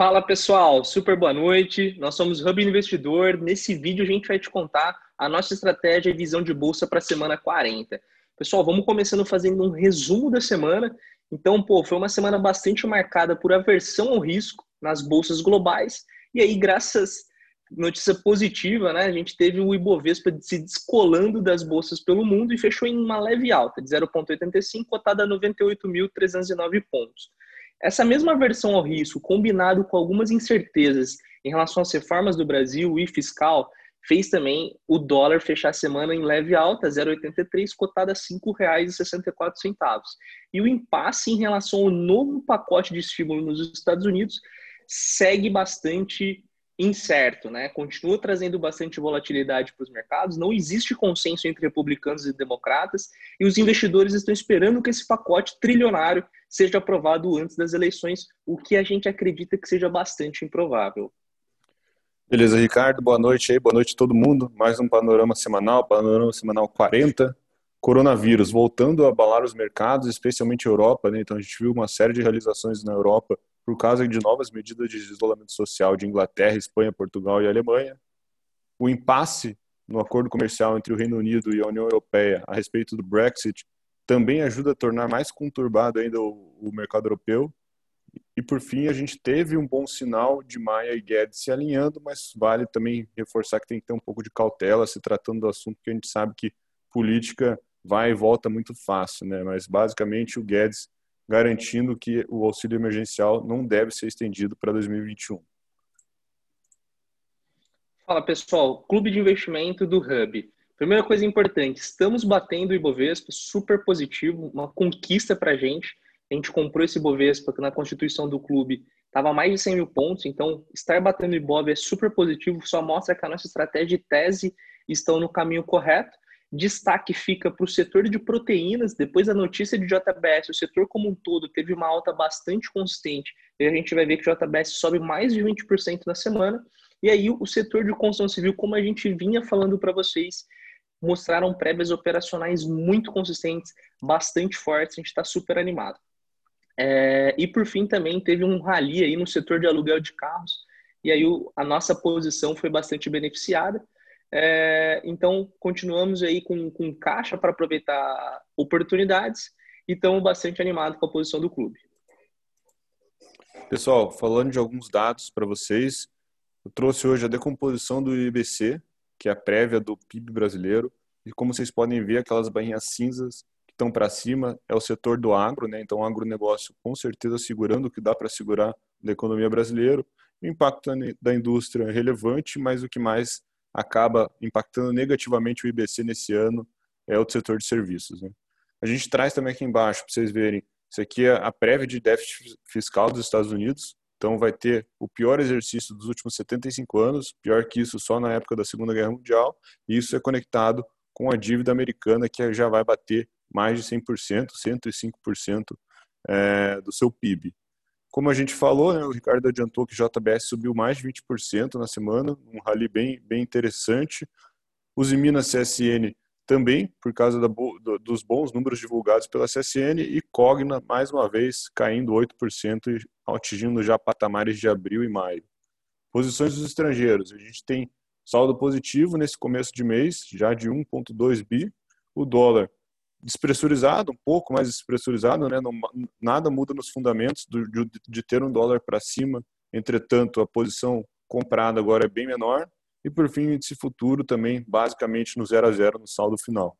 Fala pessoal, super boa noite. Nós somos Hub Investidor. Nesse vídeo a gente vai te contar a nossa estratégia e visão de bolsa para a semana 40. Pessoal, vamos começando fazendo um resumo da semana. Então, pô, foi uma semana bastante marcada por aversão ao risco nas bolsas globais. E aí, graças notícia positiva, né? A gente teve o Ibovespa se descolando das bolsas pelo mundo e fechou em uma leve alta de 0,85, cotada a 98.309 pontos. Essa mesma versão ao risco, combinado com algumas incertezas em relação às reformas do Brasil e fiscal, fez também o dólar fechar a semana em leve alta, 0,83, cotada a R$ 5,64. E o impasse em relação ao novo pacote de estímulo nos Estados Unidos segue bastante incerto, né? Continua trazendo bastante volatilidade para os mercados. Não existe consenso entre republicanos e democratas e os investidores estão esperando que esse pacote trilionário seja aprovado antes das eleições, o que a gente acredita que seja bastante improvável. Beleza, Ricardo. Boa noite aí, boa noite a todo mundo. Mais um panorama semanal, panorama semanal 40. Coronavírus voltando a abalar os mercados, especialmente a Europa, né? Então a gente viu uma série de realizações na Europa por causa de novas medidas de isolamento social de Inglaterra, Espanha, Portugal e Alemanha. O impasse no acordo comercial entre o Reino Unido e a União Europeia a respeito do Brexit também ajuda a tornar mais conturbado ainda o, o mercado europeu. E por fim, a gente teve um bom sinal de Maia e Guedes se alinhando, mas vale também reforçar que tem que ter um pouco de cautela se tratando do assunto, porque a gente sabe que política vai e volta muito fácil, né? Mas basicamente o Guedes garantindo que o auxílio emergencial não deve ser estendido para 2021. Fala pessoal, Clube de Investimento do Hub. Primeira coisa importante, estamos batendo o Ibovespa, super positivo, uma conquista para a gente. A gente comprou esse Ibovespa que na constituição do clube estava mais de 100 mil pontos, então estar batendo o Ibov é super positivo, só mostra que a nossa estratégia e tese estão no caminho correto. Destaque fica para o setor de proteínas. Depois da notícia de JBS, o setor como um todo teve uma alta bastante consistente. E a gente vai ver que o JBS sobe mais de 20% na semana. E aí o setor de construção civil, como a gente vinha falando para vocês, mostraram prévias operacionais muito consistentes, bastante fortes. A gente está super animado. É, e por fim também teve um rally aí no setor de aluguel de carros. E aí o, a nossa posição foi bastante beneficiada. É, então, continuamos aí com, com caixa para aproveitar oportunidades e estamos bastante animados com a posição do clube. Pessoal, falando de alguns dados para vocês, eu trouxe hoje a decomposição do IBC, que é a prévia do PIB brasileiro, e como vocês podem ver, aquelas barrinhas cinzas que estão para cima é o setor do agro, né? Então, o agronegócio com certeza segurando o que dá para segurar da economia brasileira. O impacto da indústria é relevante, mas o que mais acaba impactando negativamente o IBC nesse ano é o setor de serviços. Né? A gente traz também aqui embaixo para vocês verem, isso aqui é a prévia de déficit fiscal dos Estados Unidos, então vai ter o pior exercício dos últimos 75 anos, pior que isso só na época da Segunda Guerra Mundial, e isso é conectado com a dívida americana que já vai bater mais de 100%, 105% é, do seu PIB. Como a gente falou, né, o Ricardo adiantou que JBS subiu mais de 20% na semana, um rally bem, bem interessante. Os Minas CSN também, por causa da, do, dos bons números divulgados pela CSN, e Cogna, mais uma vez, caindo 8% e atingindo já patamares de abril e maio. Posições dos estrangeiros, a gente tem saldo positivo nesse começo de mês, já de 1,2 bi. O dólar despressurizado, um pouco mais despressurizado, né? Não, nada muda nos fundamentos do, de, de ter um dólar para cima. Entretanto, a posição comprada agora é bem menor. E por fim, esse futuro também basicamente no zero a zero no saldo final.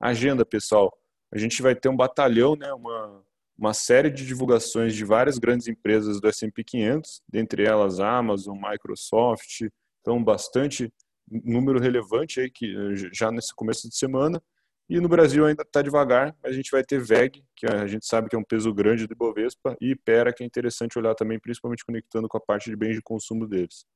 Agenda, pessoal. A gente vai ter um batalhão, né? Uma, uma série de divulgações de várias grandes empresas do S&P 500, dentre elas Amazon, Microsoft, então bastante número relevante aí que já nesse começo de semana e no Brasil ainda está devagar, mas a gente vai ter VEG, que a gente sabe que é um peso grande do Ibovespa, e IPERA, que é interessante olhar também, principalmente conectando com a parte de bens de consumo deles.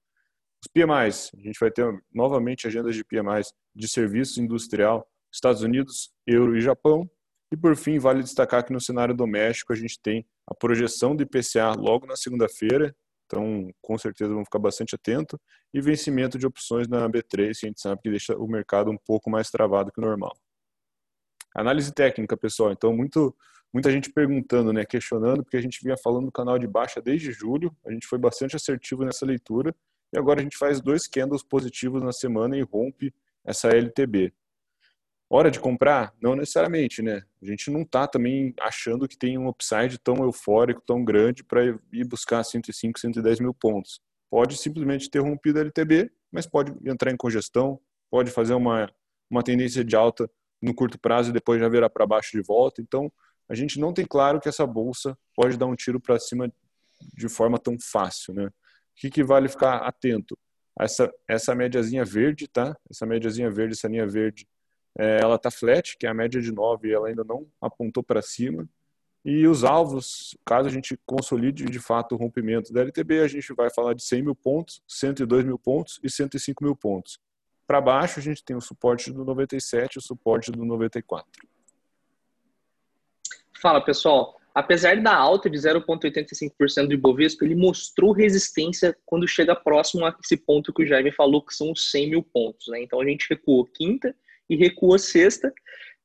Os PMIs, a gente vai ter novamente agendas de PMIs de serviços industrial, Estados Unidos, Euro e Japão. E por fim, vale destacar que no cenário doméstico a gente tem a projeção do IPCA logo na segunda-feira, então com certeza vamos ficar bastante atento, e vencimento de opções na B3, que a gente sabe que deixa o mercado um pouco mais travado que o normal. Análise técnica, pessoal. Então, muito, muita gente perguntando, né, questionando, porque a gente vinha falando do canal de baixa desde julho, a gente foi bastante assertivo nessa leitura, e agora a gente faz dois candles positivos na semana e rompe essa LTB. Hora de comprar? Não necessariamente, né? A gente não está também achando que tem um upside tão eufórico, tão grande para ir buscar 105, 110 mil pontos. Pode simplesmente ter rompido a LTB, mas pode entrar em congestão, pode fazer uma, uma tendência de alta no curto prazo e depois já virar para baixo de volta. Então, a gente não tem claro que essa bolsa pode dar um tiro para cima de forma tão fácil, né? O que, que vale ficar atento? Essa, essa médiazinha verde, tá? Essa médiazinha verde, essa linha verde, é, ela tá flat, que é a média de 9, e ela ainda não apontou para cima. E os alvos, caso a gente consolide de fato o rompimento da LTB, a gente vai falar de 100 mil pontos, 102 mil pontos e 105 mil pontos. Para baixo, a gente tem o suporte do 97 e o suporte do 94. Fala, pessoal. Apesar da alta de 0,85% do Ibovespa, ele mostrou resistência quando chega próximo a esse ponto que o Jaime falou, que são os 100 mil pontos. Né? Então, a gente recuou quinta e recuou sexta.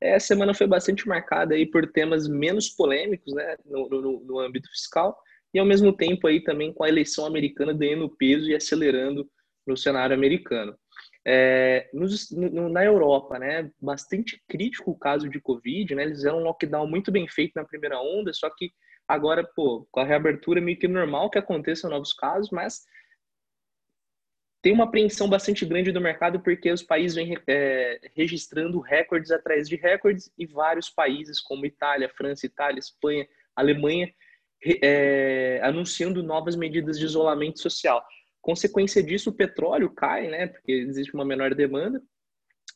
É, a semana foi bastante marcada aí por temas menos polêmicos né, no, no, no âmbito fiscal e, ao mesmo tempo, aí também com a eleição americana ganhando peso e acelerando no cenário americano. É, nos, no, na Europa, né, bastante crítico o caso de Covid, né, eles fizeram um lockdown muito bem feito na primeira onda, só que agora, pô, com a reabertura meio que normal que aconteçam novos casos, mas tem uma apreensão bastante grande do mercado porque os países vêm é, registrando recordes atrás de recordes e vários países como Itália, França, Itália, Espanha, Alemanha é, anunciando novas medidas de isolamento social. Consequência disso, o petróleo cai, né? Porque existe uma menor demanda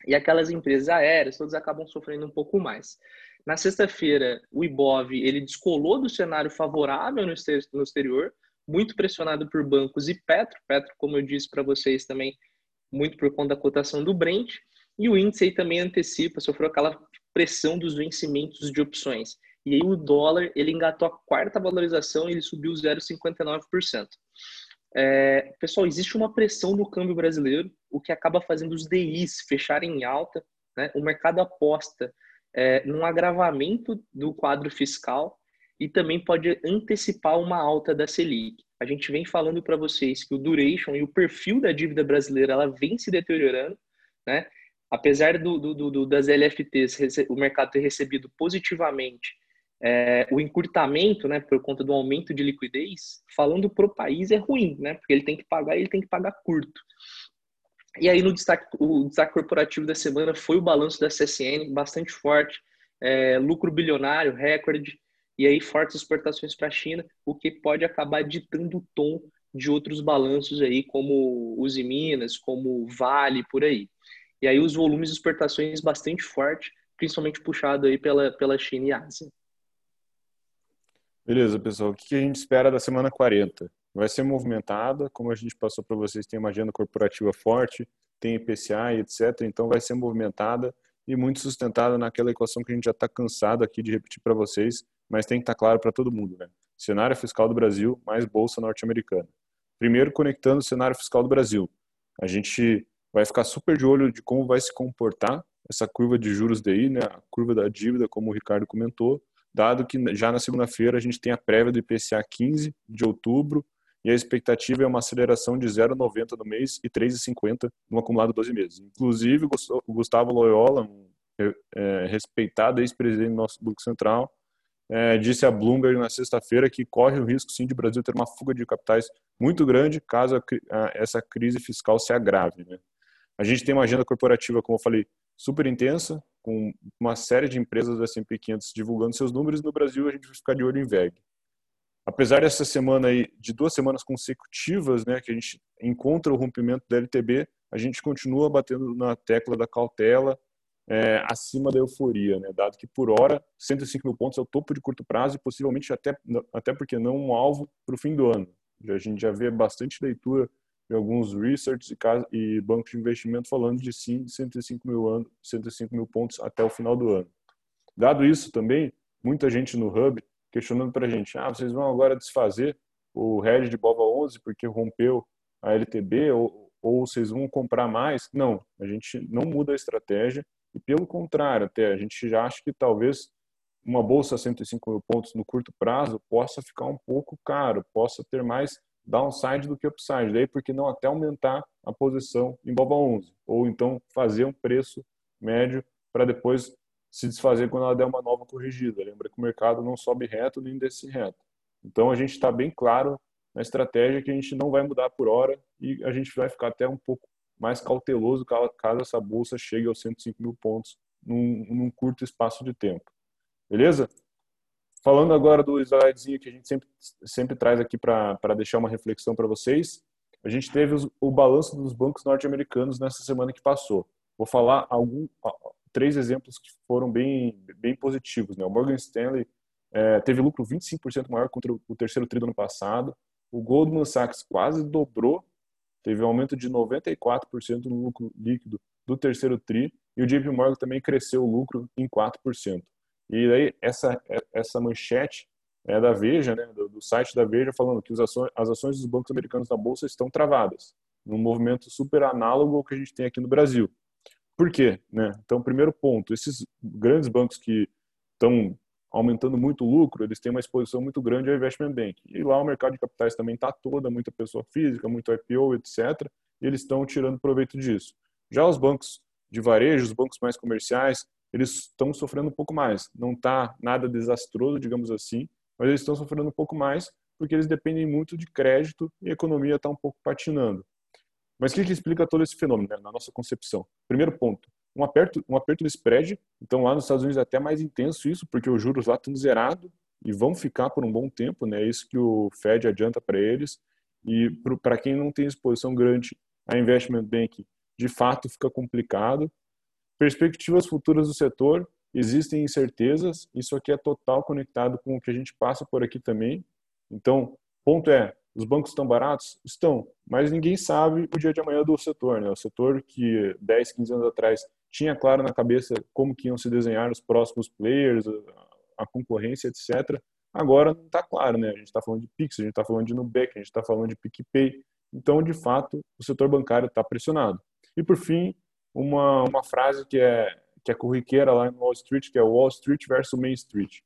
e aquelas empresas aéreas todas acabam sofrendo um pouco mais. Na sexta-feira, o Ibov ele descolou do cenário favorável no exterior, muito pressionado por bancos e Petro. Petro, como eu disse para vocês também, muito por conta da cotação do Brent. E o índice aí também antecipa, sofreu aquela pressão dos vencimentos de opções. E aí o dólar, ele engatou a quarta valorização e ele subiu 0,59%. É, pessoal, existe uma pressão no câmbio brasileiro, o que acaba fazendo os DIs fecharem em alta. Né? O mercado aposta é, num agravamento do quadro fiscal e também pode antecipar uma alta da Selic. A gente vem falando para vocês que o duration e o perfil da dívida brasileira ela vem se deteriorando, né? Apesar do, do, do das LFTs, o mercado ter recebido positivamente é, o encurtamento, né, por conta do aumento de liquidez, falando para o país é ruim, né, porque ele tem que pagar ele tem que pagar curto. E aí no destaque, o destaque corporativo da semana foi o balanço da CSN, bastante forte, é, lucro bilionário, recorde, e aí fortes exportações para a China, o que pode acabar ditando o tom de outros balanços aí, como os Minas, como Vale, por aí. E aí os volumes de exportações bastante forte, principalmente puxado aí pela, pela China e Ásia. Beleza, pessoal. O que a gente espera da semana 40? Vai ser movimentada, como a gente passou para vocês, tem uma agenda corporativa forte, tem IPCA e etc. Então vai ser movimentada e muito sustentada naquela equação que a gente já está cansado aqui de repetir para vocês, mas tem que estar tá claro para todo mundo, né? Cenário fiscal do Brasil mais bolsa norte-americana. Primeiro, conectando o cenário fiscal do Brasil. A gente vai ficar super de olho de como vai se comportar essa curva de juros daí, né? A curva da dívida, como o Ricardo comentou, dado que já na segunda-feira a gente tem a prévia do IPCA 15 de outubro e a expectativa é uma aceleração de 0,90 no mês e 3,50 no acumulado 12 meses. Inclusive, o Gustavo Loyola, um é, respeitado ex-presidente do nosso Banco Central, é, disse a Bloomberg na sexta-feira que corre o risco sim de o Brasil ter uma fuga de capitais muito grande caso essa crise fiscal se agrave. Né? A gente tem uma agenda corporativa, como eu falei, super intensa, com uma série de empresas do S&P 500 divulgando seus números. No Brasil, a gente vai ficar de olho em VEG. Apesar dessa semana aí, de duas semanas consecutivas, né, que a gente encontra o rompimento da LTB, a gente continua batendo na tecla da cautela é, acima da euforia, né, dado que por hora 105 mil pontos é o topo de curto prazo e possivelmente até, até porque não um alvo para o fim do ano. A gente já vê bastante leitura alguns research e, bancos de investimento falando de sim 105 mil, ano, 105 mil pontos até o final do ano. Dado isso também, muita gente no Hub questionando para a gente, ah, vocês vão agora desfazer o hedge de BOVA 11 porque rompeu a LTB ou, ou vocês vão comprar mais? Não, a gente não muda a estratégia, E pelo contrário, até a gente já acha que talvez uma bolsa a 105 mil pontos no curto prazo possa ficar um pouco caro, possa ter mais downside do que upside. Daí, por que não até aumentar a posição em BOBA 11? Ou então fazer um preço médio para depois se desfazer quando ela der uma nova corrigida. Lembra que o mercado não sobe reto nem desce reto. Então, a gente está bem claro na estratégia que a gente não vai mudar por hora e a gente vai ficar até um pouco mais cauteloso caso essa bolsa chegue aos 105 mil pontos num, num curto espaço de tempo. Beleza? Falando agora do slidezinho que a gente sempre, sempre traz aqui para deixar uma reflexão para vocês, a gente teve os, o balanço dos bancos norte-americanos nessa semana que passou. Vou falar algum, três exemplos que foram bem, bem positivos. Né? O Morgan Stanley é, teve lucro 25% maior contra o terceiro tri do ano passado. O Goldman Sachs quase dobrou, teve um aumento de 94% no lucro líquido do terceiro tri. E o JP Morgan também cresceu o lucro em 4%. E aí essa, essa manchete é da Veja, né, do, do site da Veja, falando que ações, as ações dos bancos americanos na Bolsa estão travadas, num movimento super análogo ao que a gente tem aqui no Brasil. Por quê? Né? Então, primeiro ponto, esses grandes bancos que estão aumentando muito o lucro, eles têm uma exposição muito grande ao investment bank. E lá o mercado de capitais também está toda, muita pessoa física, muito IPO, etc. E eles estão tirando proveito disso. Já os bancos de varejo, os bancos mais comerciais, eles estão sofrendo um pouco mais. Não está nada desastroso, digamos assim, mas eles estão sofrendo um pouco mais porque eles dependem muito de crédito e a economia está um pouco patinando. Mas o que, que explica todo esse fenômeno, né, na nossa concepção? Primeiro ponto, um aperto, um aperto do spread. Então, lá nos Estados Unidos é até mais intenso isso, porque os juros lá estão zerados e vão ficar por um bom tempo, né? É isso que o Fed adianta para eles. E para quem não tem exposição grande a investment bank, de fato fica complicado. Perspectivas futuras do setor, existem incertezas, isso aqui é total conectado com o que a gente passa por aqui também. Então, ponto é, os bancos estão baratos? Estão, mas ninguém sabe o dia de amanhã do setor. Né? O setor que 10, 15 anos atrás tinha claro na cabeça como que iam se desenhar os próximos players, a concorrência, etc. Agora não está claro, né? A gente está falando de Pix, a gente está falando de Nubank, a gente está falando de PicPay. Então, de fato, o setor bancário está pressionado. E por fim, uma, uma frase que é que é corriqueira lá no Wall Street, que é Wall Street versus Main Street.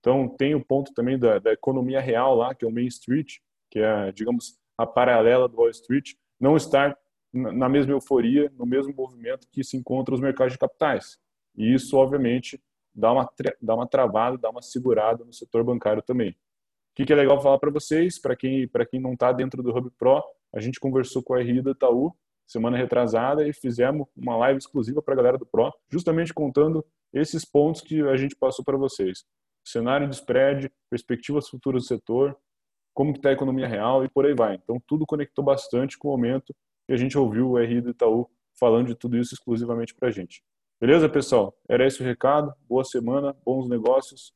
Então, tem o ponto também da, da economia real lá, que é o Main Street, que é, digamos, a paralela do Wall Street, não estar na mesma euforia, no mesmo movimento que se encontra os mercados de capitais. E isso, obviamente, dá uma, dá uma travada, dá uma segurada no setor bancário também. O que, que é legal falar para vocês, para quem, quem não está dentro do Hub Pro, a gente conversou com a RI da Itaú semana retrasada e fizemos uma live exclusiva para a galera do Pro, justamente contando esses pontos que a gente passou para vocês. Cenário de spread, perspectivas futuras do setor, como está a economia real e por aí vai. Então, tudo conectou bastante com o momento e a gente ouviu o RI do Itaú falando de tudo isso exclusivamente para a gente. Beleza, pessoal? Era esse o recado. Boa semana, bons negócios.